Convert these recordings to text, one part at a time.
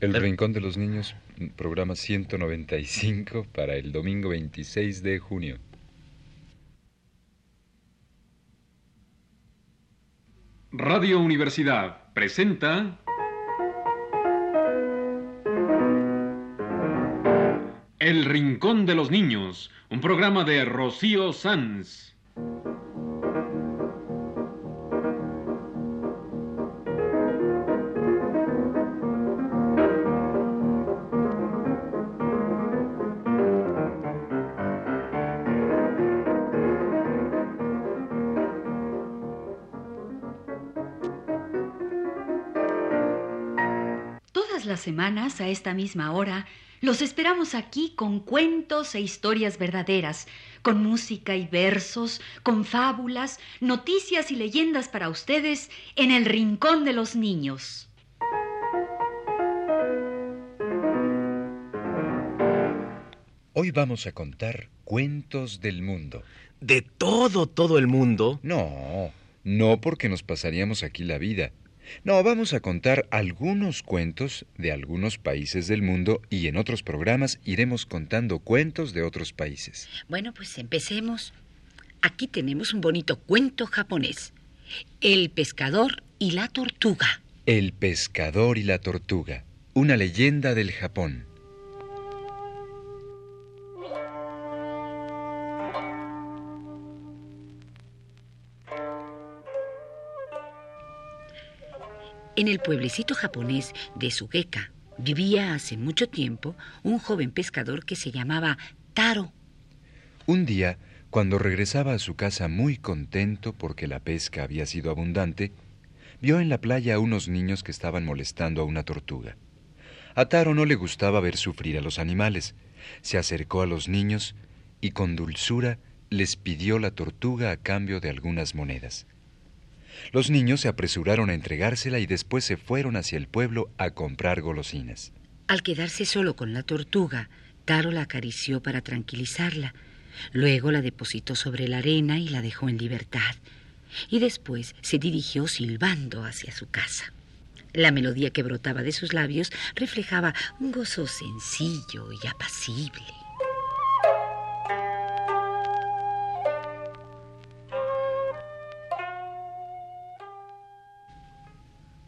El Rincón de los Niños, programa 195 para el domingo 26 de junio. Radio Universidad presenta El Rincón de los Niños, un programa de Rocío Sanz. Semanas, a esta misma hora, los esperamos aquí con cuentos e historias verdaderas, con música y versos, con fábulas, noticias y leyendas para ustedes en el Rincón de los Niños. Hoy vamos a contar cuentos del mundo. ¿De todo, todo el mundo? No, no porque nos pasaríamos aquí la vida. No, vamos a contar algunos cuentos de algunos países del mundo y en otros programas iremos contando cuentos de otros países. Bueno, pues empecemos. Aquí tenemos un bonito cuento japonés. El pescador y la tortuga. El pescador y la tortuga, una leyenda del Japón. En el pueblecito japonés de Sugeka vivía hace mucho tiempo un joven pescador que se llamaba Taro. Un día, cuando regresaba a su casa muy contento porque la pesca había sido abundante, vio en la playa a unos niños que estaban molestando a una tortuga. A Taro no le gustaba ver sufrir a los animales. Se acercó a los niños y con dulzura les pidió la tortuga a cambio de algunas monedas. Los niños se apresuraron a entregársela y después se fueron hacia el pueblo a comprar golosinas. Al quedarse solo con la tortuga, Taro la acarició para tranquilizarla. Luego la depositó sobre la arena y la dejó en libertad. Y después se dirigió silbando hacia su casa. La melodía que brotaba de sus labios reflejaba un gozo sencillo y apacible.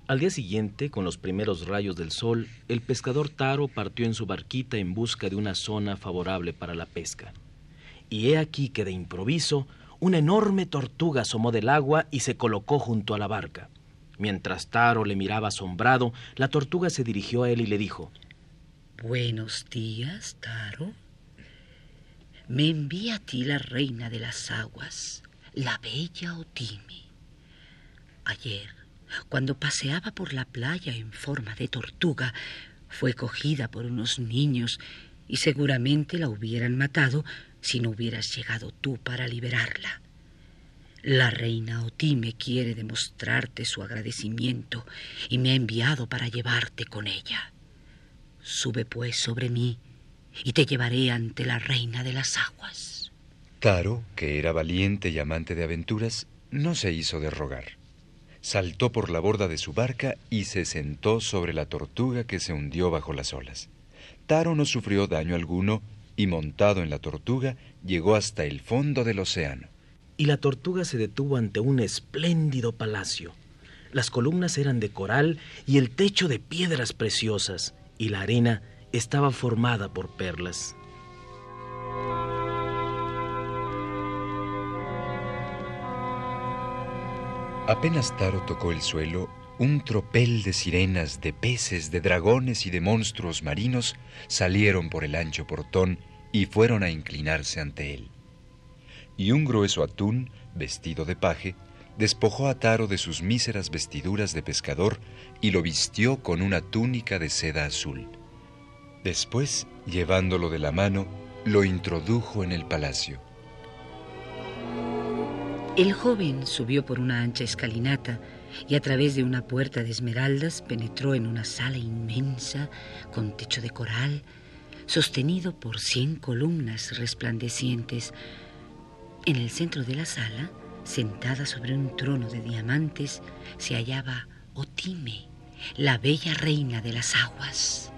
Al día siguiente, con los primeros rayos del sol, el pescador Taro partió en su barquita en busca de una zona favorable para la pesca. Y he aquí que de improviso, una enorme tortuga asomó del agua y se colocó junto a la barca. Mientras Taro le miraba asombrado, la tortuga se dirigió a él y le dijo, Buenos días, Taro. Me envía a ti la reina de las aguas, la bella Otimi. Ayer cuando paseaba por la playa en forma de tortuga, fue cogida por unos niños y seguramente la hubieran matado si no hubieras llegado tú para liberarla. La reina Otime quiere demostrarte su agradecimiento y me ha enviado para llevarte con ella. Sube pues sobre mí y te llevaré ante la reina de las aguas. Taro, que era valiente y amante de aventuras, no se hizo de rogar saltó por la borda de su barca y se sentó sobre la tortuga que se hundió bajo las olas. Taro no sufrió daño alguno y montado en la tortuga llegó hasta el fondo del océano. Y la tortuga se detuvo ante un espléndido palacio. Las columnas eran de coral y el techo de piedras preciosas, y la arena estaba formada por perlas. Apenas Taro tocó el suelo, un tropel de sirenas, de peces, de dragones y de monstruos marinos salieron por el ancho portón y fueron a inclinarse ante él. Y un grueso atún, vestido de paje, despojó a Taro de sus míseras vestiduras de pescador y lo vistió con una túnica de seda azul. Después, llevándolo de la mano, lo introdujo en el palacio. El joven subió por una ancha escalinata y a través de una puerta de esmeraldas penetró en una sala inmensa con techo de coral, sostenido por cien columnas resplandecientes. En el centro de la sala, sentada sobre un trono de diamantes, se hallaba Otime, la bella reina de las aguas.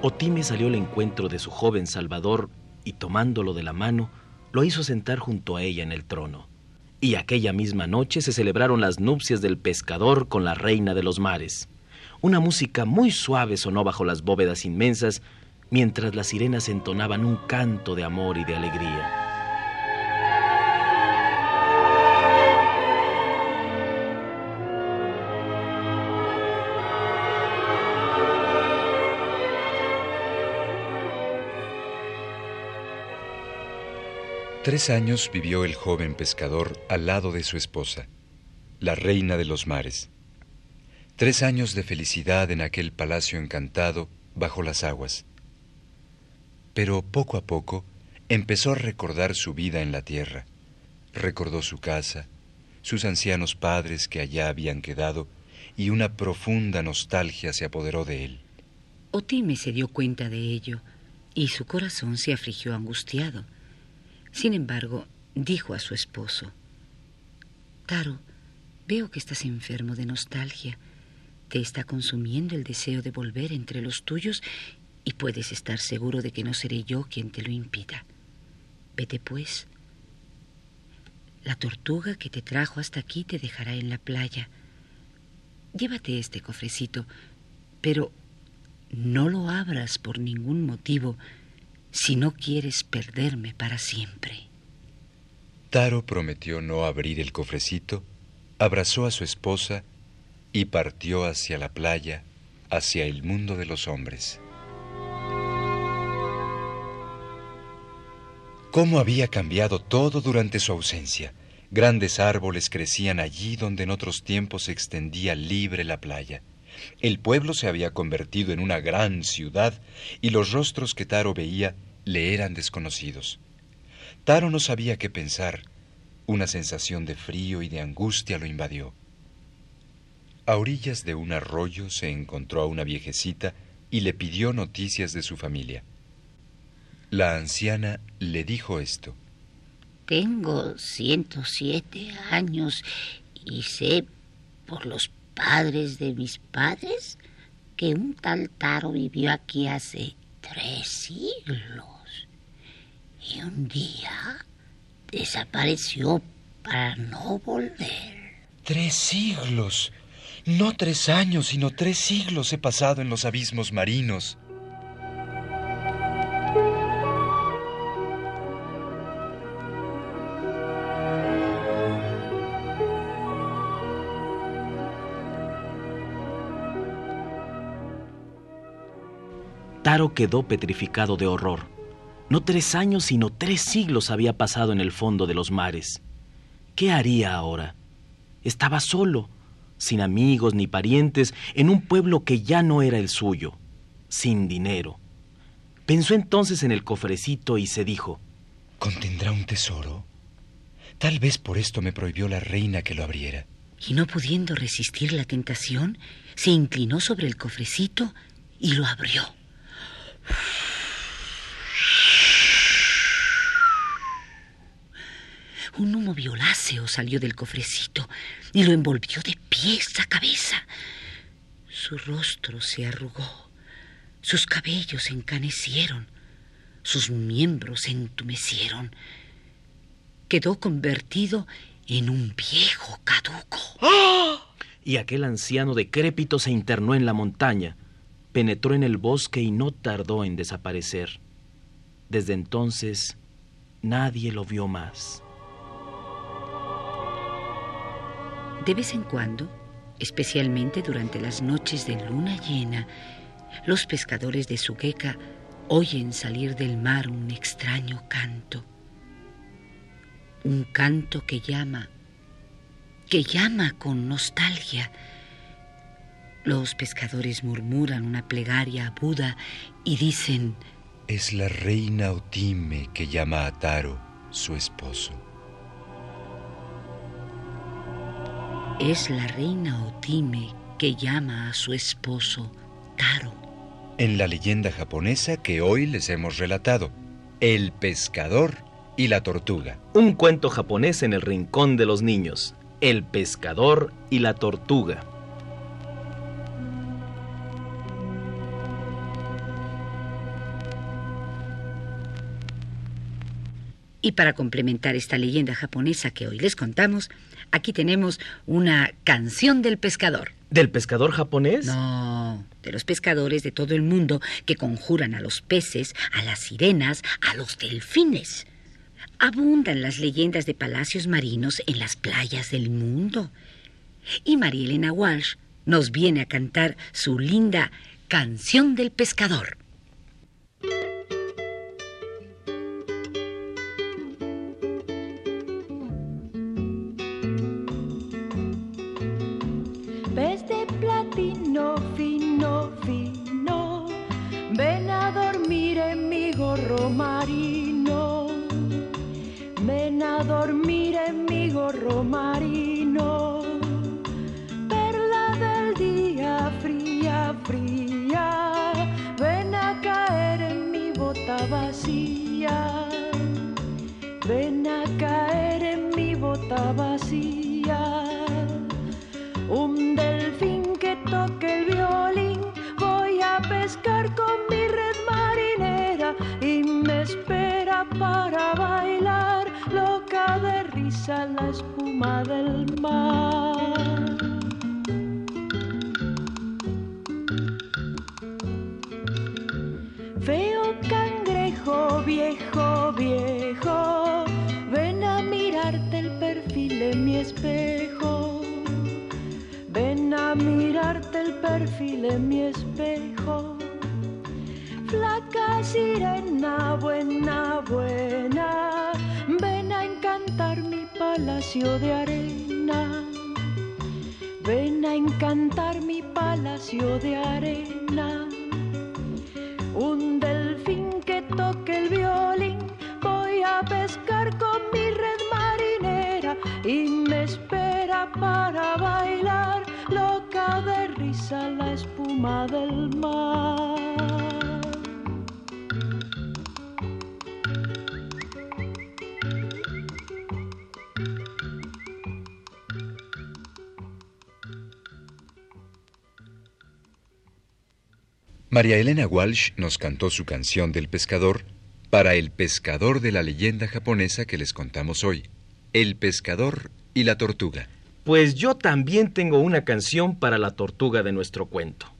Otime salió al encuentro de su joven Salvador y tomándolo de la mano, lo hizo sentar junto a ella en el trono. Y aquella misma noche se celebraron las nupcias del pescador con la reina de los mares. Una música muy suave sonó bajo las bóvedas inmensas, mientras las sirenas entonaban un canto de amor y de alegría. Tres años vivió el joven pescador al lado de su esposa, la reina de los mares. Tres años de felicidad en aquel palacio encantado bajo las aguas. Pero poco a poco empezó a recordar su vida en la tierra. Recordó su casa, sus ancianos padres que allá habían quedado, y una profunda nostalgia se apoderó de él. Otime se dio cuenta de ello, y su corazón se afligió angustiado. Sin embargo, dijo a su esposo, Taro, veo que estás enfermo de nostalgia. Te está consumiendo el deseo de volver entre los tuyos y puedes estar seguro de que no seré yo quien te lo impida. Vete pues. La tortuga que te trajo hasta aquí te dejará en la playa. Llévate este cofrecito, pero no lo abras por ningún motivo si no quieres perderme para siempre. Taro prometió no abrir el cofrecito, abrazó a su esposa y partió hacia la playa, hacia el mundo de los hombres. ¿Cómo había cambiado todo durante su ausencia? Grandes árboles crecían allí donde en otros tiempos se extendía libre la playa. El pueblo se había convertido en una gran ciudad y los rostros que Taro veía le eran desconocidos. Taro no sabía qué pensar. Una sensación de frío y de angustia lo invadió. A orillas de un arroyo se encontró a una viejecita y le pidió noticias de su familia. La anciana le dijo esto. Tengo 107 años y sé por los padres de mis padres que un tal Taro vivió aquí hace tres siglos y un día desapareció para no volver. Tres siglos. No tres años, sino tres siglos he pasado en los abismos marinos. Taro quedó petrificado de horror. No tres años, sino tres siglos había pasado en el fondo de los mares. ¿Qué haría ahora? Estaba solo, sin amigos ni parientes, en un pueblo que ya no era el suyo, sin dinero. Pensó entonces en el cofrecito y se dijo, ¿Contendrá un tesoro? Tal vez por esto me prohibió la reina que lo abriera. Y no pudiendo resistir la tentación, se inclinó sobre el cofrecito y lo abrió. Un humo violáceo salió del cofrecito y lo envolvió de pies a cabeza. Su rostro se arrugó, sus cabellos se encanecieron, sus miembros se entumecieron. Quedó convertido en un viejo caduco. Y aquel anciano decrépito se internó en la montaña, penetró en el bosque y no tardó en desaparecer. Desde entonces nadie lo vio más. De vez en cuando, especialmente durante las noches de luna llena, los pescadores de Suqueca oyen salir del mar un extraño canto. Un canto que llama, que llama con nostalgia. Los pescadores murmuran una plegaria a Buda y dicen, Es la reina Otime que llama a Taro, su esposo. Es la reina Otime que llama a su esposo Taro. En la leyenda japonesa que hoy les hemos relatado, el pescador y la tortuga. Un cuento japonés en el rincón de los niños. El pescador y la tortuga. Y para complementar esta leyenda japonesa que hoy les contamos, aquí tenemos una canción del pescador. ¿Del pescador japonés? No, de los pescadores de todo el mundo que conjuran a los peces, a las sirenas, a los delfines. Abundan las leyendas de palacios marinos en las playas del mundo. Y María Elena Walsh nos viene a cantar su linda canción del pescador. Marino, perla mar. Feo cangrejo viejo, viejo, ven a mirarte el perfil en mi espejo. Ven a mirarte el perfil en mi espejo. Flaca sirena, buena, buena palacio de arena. Ven a encantar mi palacio de arena. Un delfín que toque el violín, voy a pescar con mi red marinera y me espera para bailar loca de risa la espuma del mar. María Elena Walsh nos cantó su canción del pescador para el pescador de la leyenda japonesa que les contamos hoy, El pescador y la tortuga. Pues yo también tengo una canción para la tortuga de nuestro cuento.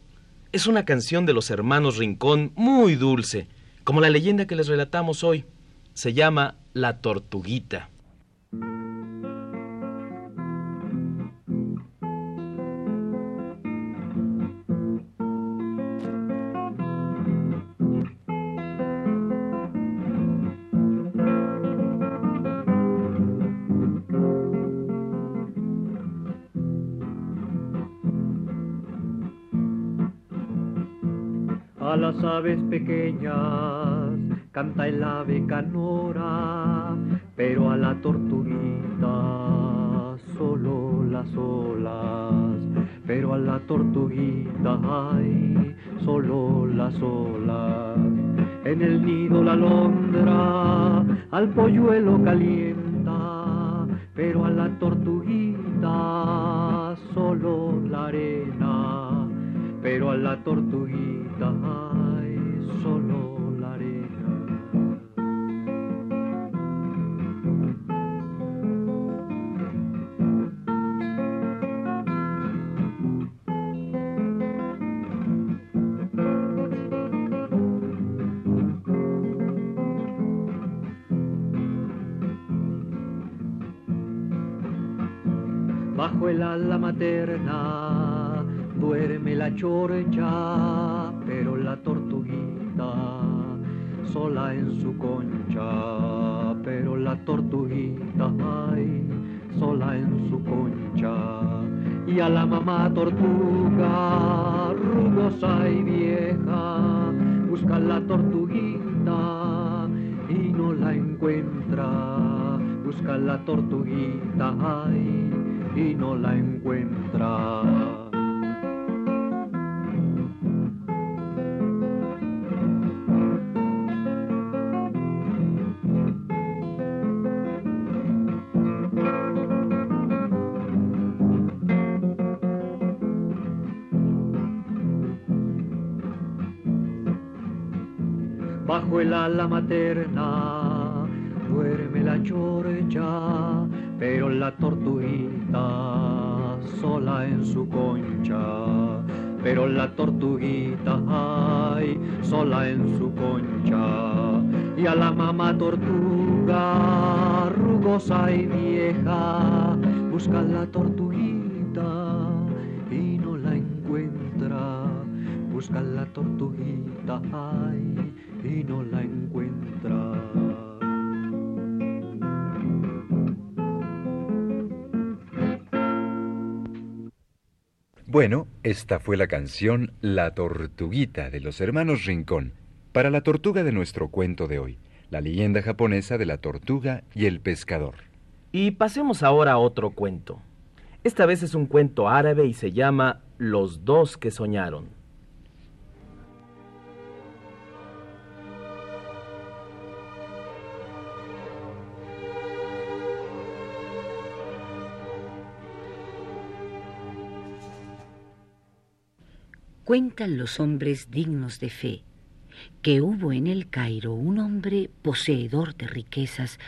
Es una canción de los hermanos Rincón muy dulce, como la leyenda que les relatamos hoy. Se llama La Tortuguita. Canta el ave canora, pero a la tortuguita solo las olas, pero a la tortuguita hay solo las olas. En el nido la alondra al polluelo calienta, pero a la tortuguita solo la arena, pero a la tortuguita el ala materna duerme la chorcha, pero la sola en su concha, pero la tortuguita ay, sola en su concha. Y a la mamá tortuga, rugosa y vieja, busca la tortuguita y no la encuentra. Busca la tortuguita ay, y no la encuentra. Bajo el ala materna duerme la chorcha, pero la tortuga sola en su concha, pero la tortuguita ay, sola en su concha, y a la mamá tortuga rugosa y vieja busca la tortuguita y no la encuentra, busca la tortuguita ay, y no la encuentra. Bueno, esta fue la canción La Tortuguita de los hermanos Rincón, para la tortuga de nuestro cuento de hoy, la leyenda japonesa de la tortuga y el pescador. Y pasemos ahora a otro cuento. Esta vez es un cuento árabe y se llama Los dos que soñaron. Cuentan los hombres dignos de fe que hubo en el Cairo un hombre poseedor de riquezas,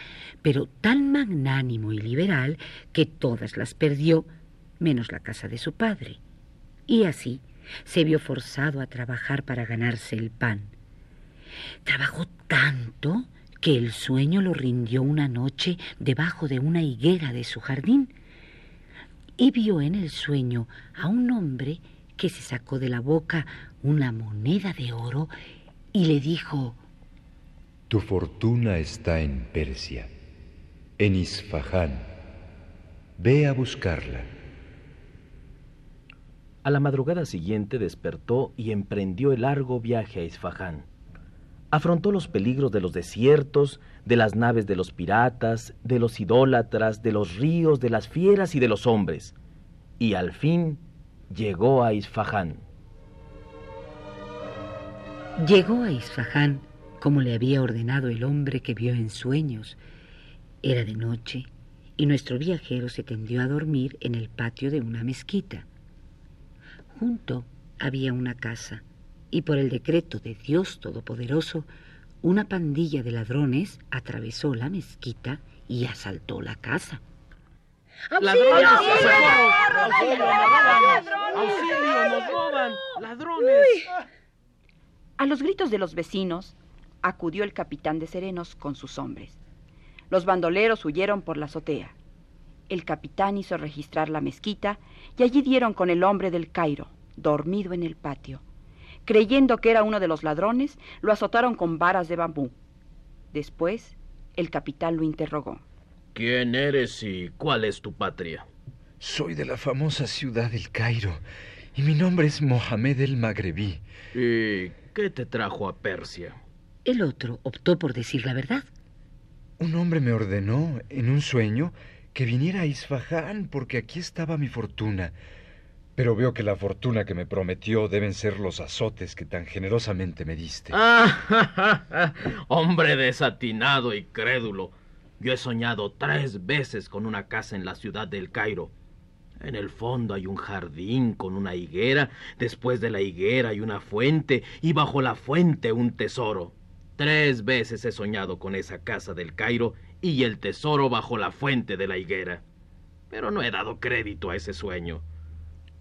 pero tan magnánimo y liberal que todas las perdió, menos la casa de su padre. Y así se vio forzado a trabajar para ganarse el pan. Trabajó tanto que el sueño lo rindió una noche debajo de una higuera de su jardín y vio en el sueño a un hombre que se sacó de la boca una moneda de oro y le dijo, Tu fortuna está en Persia, en Isfahán. Ve a buscarla. A la madrugada siguiente despertó y emprendió el largo viaje a Isfahán. Afrontó los peligros de los desiertos, de las naves de los piratas, de los idólatras, de los ríos, de las fieras y de los hombres. Y al fin llegó a Isfahán. Llegó a Isfahán como le había ordenado el hombre que vio en sueños. Era de noche y nuestro viajero se tendió a dormir en el patio de una mezquita. Junto había una casa y por el decreto de Dios Todopoderoso, una pandilla de ladrones atravesó la mezquita y asaltó la casa. ¡Ladrones! ¡Auxilio! ¡Nos roban! ¡Ladrones! A los gritos de los vecinos acudió el capitán de Serenos con sus hombres. Los bandoleros huyeron por la azotea. El capitán hizo registrar la mezquita y allí dieron con el hombre del Cairo, dormido en el patio. Creyendo que era uno de los ladrones, lo azotaron con varas de bambú. Después, el capitán lo interrogó. ¿Quién eres y cuál es tu patria? Soy de la famosa ciudad del Cairo y mi nombre es Mohamed el Magrebí. ¿Y qué te trajo a Persia? El otro optó por decir la verdad. Un hombre me ordenó, en un sueño, que viniera a Isfahán porque aquí estaba mi fortuna. Pero veo que la fortuna que me prometió deben ser los azotes que tan generosamente me diste. ¡Ah! Hombre desatinado y crédulo. Yo he soñado tres veces con una casa en la ciudad del Cairo. En el fondo hay un jardín con una higuera, después de la higuera hay una fuente y bajo la fuente un tesoro. Tres veces he soñado con esa casa del Cairo y el tesoro bajo la fuente de la higuera. Pero no he dado crédito a ese sueño.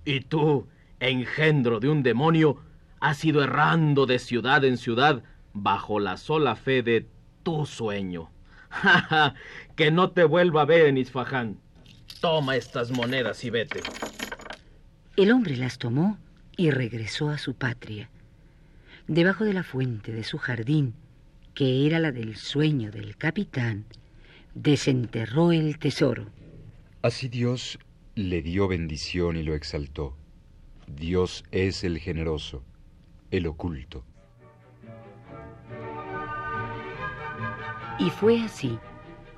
Y tú, engendro de un demonio, has ido errando de ciudad en ciudad bajo la sola fe de tu sueño. ¡Ja, ja! Que no te vuelva a ver en Isfahán. Toma estas monedas y vete. El hombre las tomó y regresó a su patria. Debajo de la fuente de su jardín, que era la del sueño del capitán, desenterró el tesoro. Así Dios le dio bendición y lo exaltó. Dios es el generoso, el oculto. Y fue así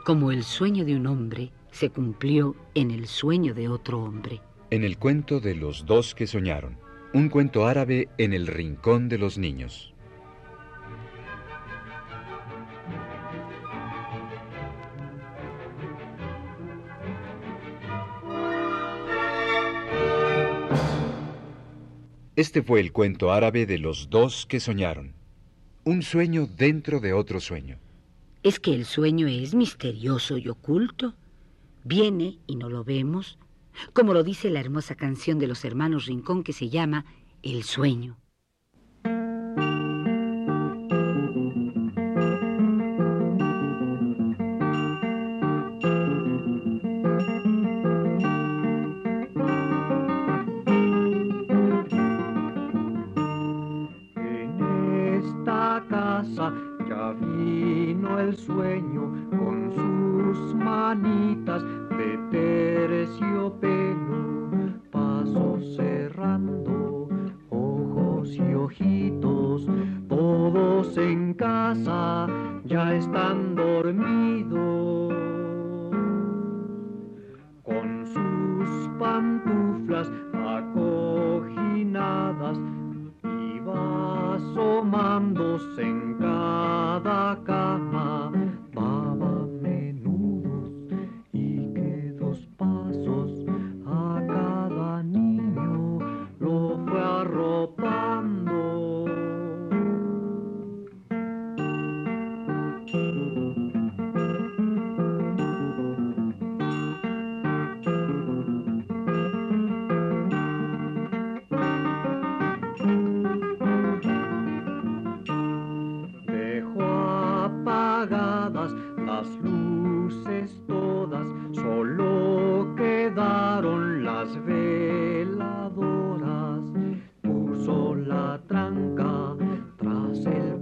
como el sueño de un hombre se cumplió en el sueño de otro hombre. En el cuento de los dos que soñaron, un cuento árabe en el rincón de los niños. Este fue el cuento árabe de los dos que soñaron. Un sueño dentro de otro sueño. Es que el sueño es misterioso y oculto. Viene y no lo vemos, como lo dice la hermosa canción de los hermanos Rincón que se llama El sueño.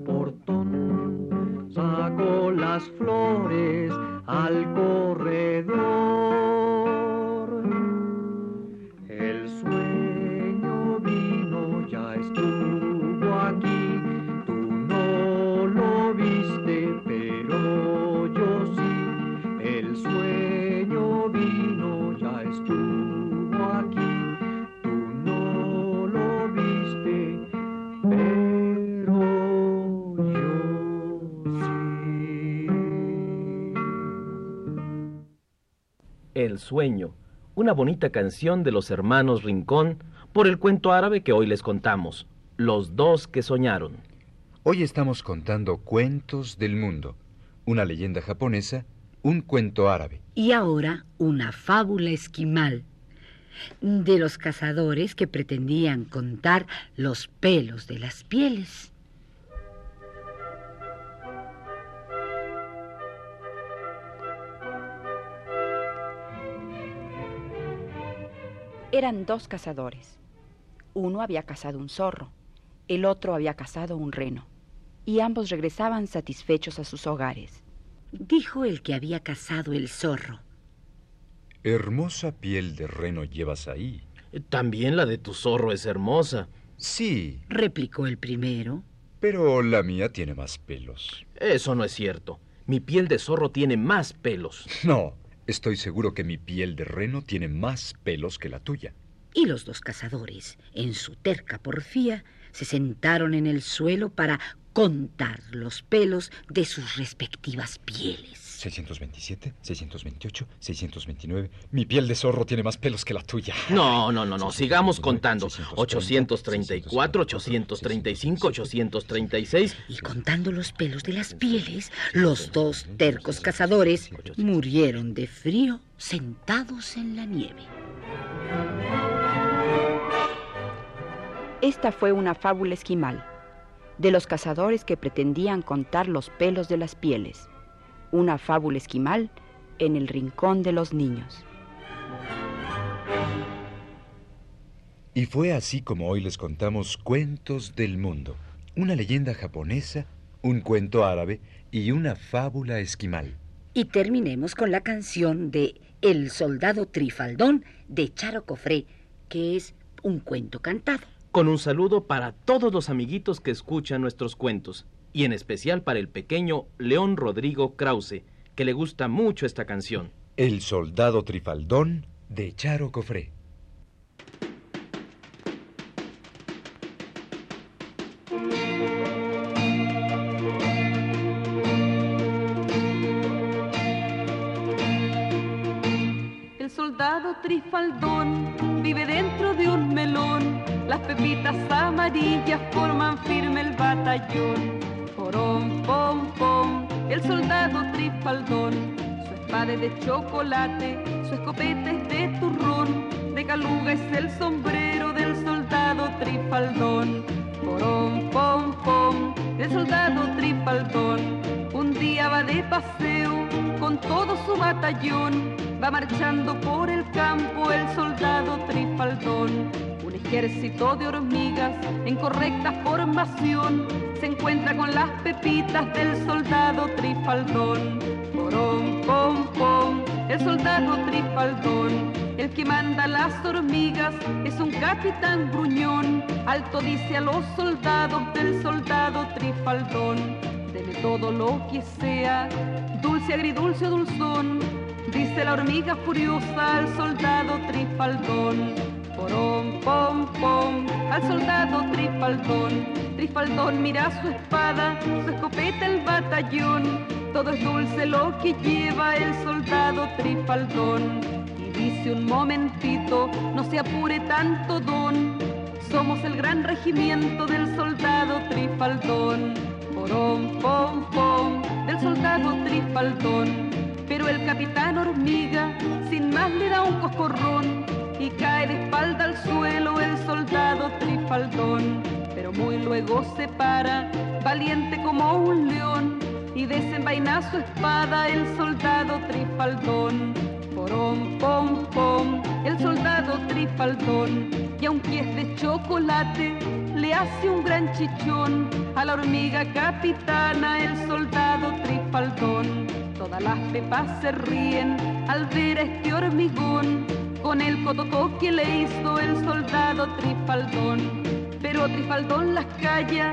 Portón, sacó las flores sueño, una bonita canción de los hermanos Rincón por el cuento árabe que hoy les contamos, Los dos que soñaron. Hoy estamos contando cuentos del mundo, una leyenda japonesa, un cuento árabe. Y ahora una fábula esquimal de los cazadores que pretendían contar los pelos de las pieles. Eran dos cazadores. Uno había cazado un zorro, el otro había cazado un reno, y ambos regresaban satisfechos a sus hogares. Dijo el que había cazado el zorro. Hermosa piel de reno llevas ahí. También la de tu zorro es hermosa. Sí, Replicó el primero. pero la mía tiene más pelos. Eso no es cierto. Mi piel de zorro tiene más pelos. No, estoy seguro que mi piel de reno tiene más pelos que la tuya. Y los dos cazadores, en su terca porfía, se sentaron en el suelo para contar los pelos de sus respectivas pieles. 627, 628, 629. Mi piel de zorro tiene más pelos que la tuya. No, no, no, no. Sigamos contando. 834, 835, 836. Y contando los pelos de las pieles, los dos tercos cazadores murieron de frío sentados en la nieve. Esta fue una fábula esquimal, de los cazadores que pretendían contar los pelos de las pieles. Una fábula esquimal en el rincón de los niños. Y fue así como hoy les contamos cuentos del mundo. Una leyenda japonesa, un cuento árabe y una fábula esquimal. Y terminemos con la canción de El soldado Trifaldón de Charo Cofré, que es un cuento cantado. Con un saludo para todos los amiguitos que escuchan nuestros cuentos. Y en especial para el pequeño León Rodrigo Krause, que le gusta mucho esta canción. El soldado trifaldón de Charo Cofré. Chocolate, su escopeta es de turrón. De caluga es el sombrero del soldado trifaldón. Porón, pom, pom, el soldado trifaldón. Un día va de paseo con todo su batallón. Va marchando por el campo el soldado trifaldón. Un ejército de hormigas en correcta formación se encuentra con las pepitas del soldado trifaldón. Porón, pom, pom, el soldado trifaldón. El que manda las hormigas es un capitán gruñón. Alto dice a los soldados del soldado trifaldón. Dele todo lo que sea, dulce, agridulce o dulzón. Dice la hormiga furiosa al soldado trifaldón. Porón, pom, pom, al soldado trifaldón. Trifaldón mira su espada, su escopeta el batallón. Todo es dulce lo que lleva el soldado trifaldón. Y dice un momentito, no se apure tanto don. Somos el gran regimiento del soldado trifaldón. Porón, pom, pom, del soldado trifaldón. Pero el capitán hormiga sin más le da un coscorrón y cae de espalda al suelo el soldado trifaldón. Pero muy luego se para, valiente como un león, y desenvaina su espada el soldado trifaldón. Porón, pom, pom, el soldado trifaldón, y aunque es de chocolate, le hace un gran chichón a la hormiga capitana el soldado trifaldón. Todas las pepas se ríen al ver a este hormigón con el cotoco que le hizo el soldado Trifaldón. Pero Trifaldón las calla,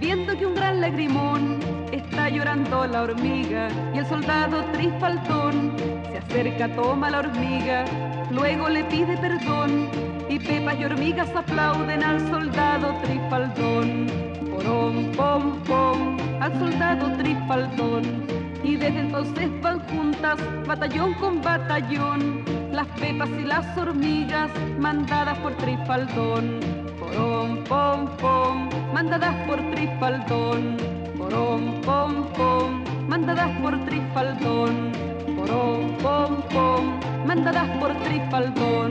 viendo que un gran lagrimón está llorando la hormiga y el soldado Trifaldón se acerca, toma la hormiga, luego le pide perdón y pepas y hormigas aplauden al soldado Trifaldón. Porón, pom, pom, al soldado Trifaldón. Y desde entonces van juntas, batallón con batallón, las pepas y las hormigas mandadas por Trifaldón. Porón, pom, pom, mandadas por Trifaldón. Porón, pom, pom, mandadas por Trifaldón. Porón, pom, pom, mandadas por Trifaldón.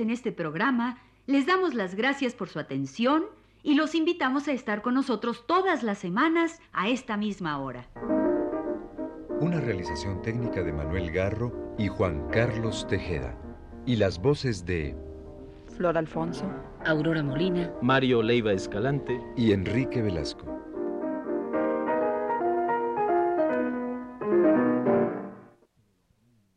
En este programa les damos las gracias por su atención y los invitamos a estar con nosotros todas las semanas a esta misma hora. Una realización técnica de Manuel Garro y Juan Carlos Tejeda. Y las voces de Flor Alfonso. Aurora Molina. Mario Leiva Escalante. y Enrique Velasco.